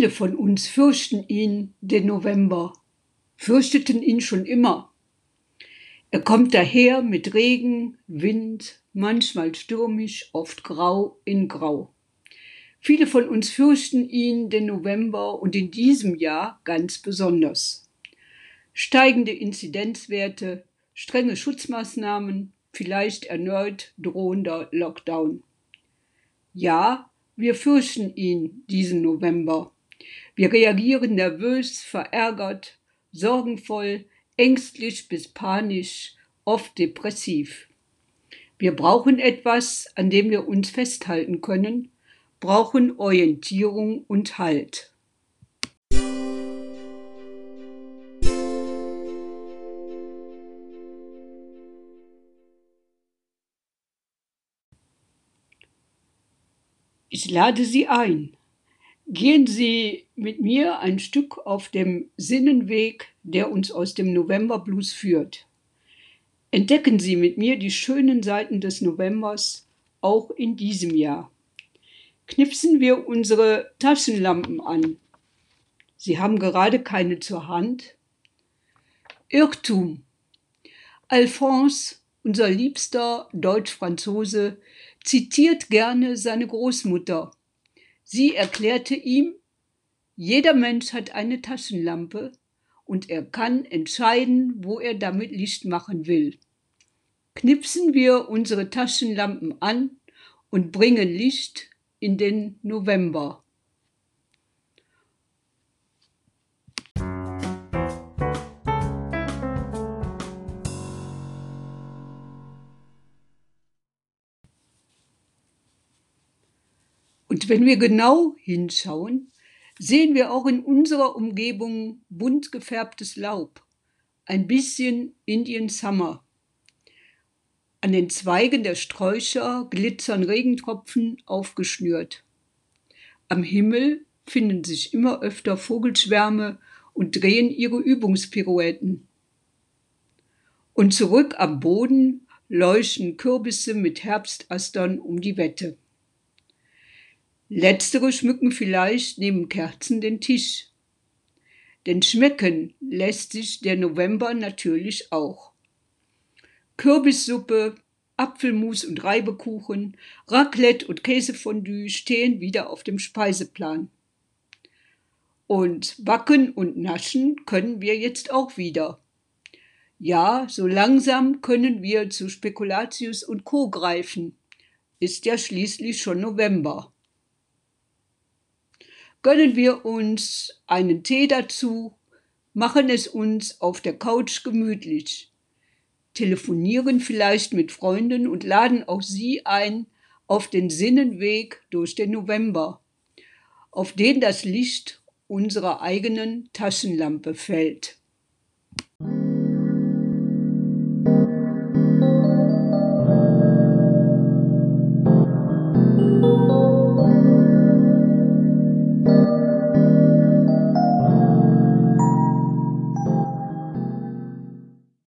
Viele von uns fürchten ihn, den November, fürchteten ihn schon immer. Er kommt daher mit Regen, Wind, manchmal stürmisch, oft grau in grau. Viele von uns fürchten ihn, den November, und in diesem Jahr ganz besonders. Steigende Inzidenzwerte, strenge Schutzmaßnahmen, vielleicht erneut drohender Lockdown. Ja, wir fürchten ihn diesen November. Wir reagieren nervös, verärgert, sorgenvoll, ängstlich bis panisch, oft depressiv. Wir brauchen etwas, an dem wir uns festhalten können, brauchen Orientierung und Halt. Ich lade Sie ein. Gehen Sie mit mir ein Stück auf dem Sinnenweg, der uns aus dem Novemberblues führt. Entdecken Sie mit mir die schönen Seiten des Novembers auch in diesem Jahr. Knipsen wir unsere Taschenlampen an. Sie haben gerade keine zur Hand. Irrtum. Alphonse, unser liebster Deutsch-Franzose, zitiert gerne seine Großmutter. Sie erklärte ihm, jeder Mensch hat eine Taschenlampe und er kann entscheiden, wo er damit Licht machen will. Knipsen wir unsere Taschenlampen an und bringen Licht in den November. Und wenn wir genau hinschauen, sehen wir auch in unserer Umgebung bunt gefärbtes Laub, ein bisschen Indian Summer. An den Zweigen der Sträucher glitzern Regentropfen aufgeschnürt. Am Himmel finden sich immer öfter Vogelschwärme und drehen ihre Übungspirouetten. Und zurück am Boden leuchten Kürbisse mit Herbstastern um die Wette. Letztere schmücken vielleicht neben Kerzen den Tisch. Denn schmecken lässt sich der November natürlich auch. Kürbissuppe, Apfelmus und Reibekuchen, Raclette und Käsefondue stehen wieder auf dem Speiseplan. Und backen und naschen können wir jetzt auch wieder. Ja, so langsam können wir zu Spekulatius und Co. greifen. Ist ja schließlich schon November gönnen wir uns einen Tee dazu, machen es uns auf der Couch gemütlich, telefonieren vielleicht mit Freunden und laden auch sie ein auf den Sinnenweg durch den November, auf den das Licht unserer eigenen Taschenlampe fällt.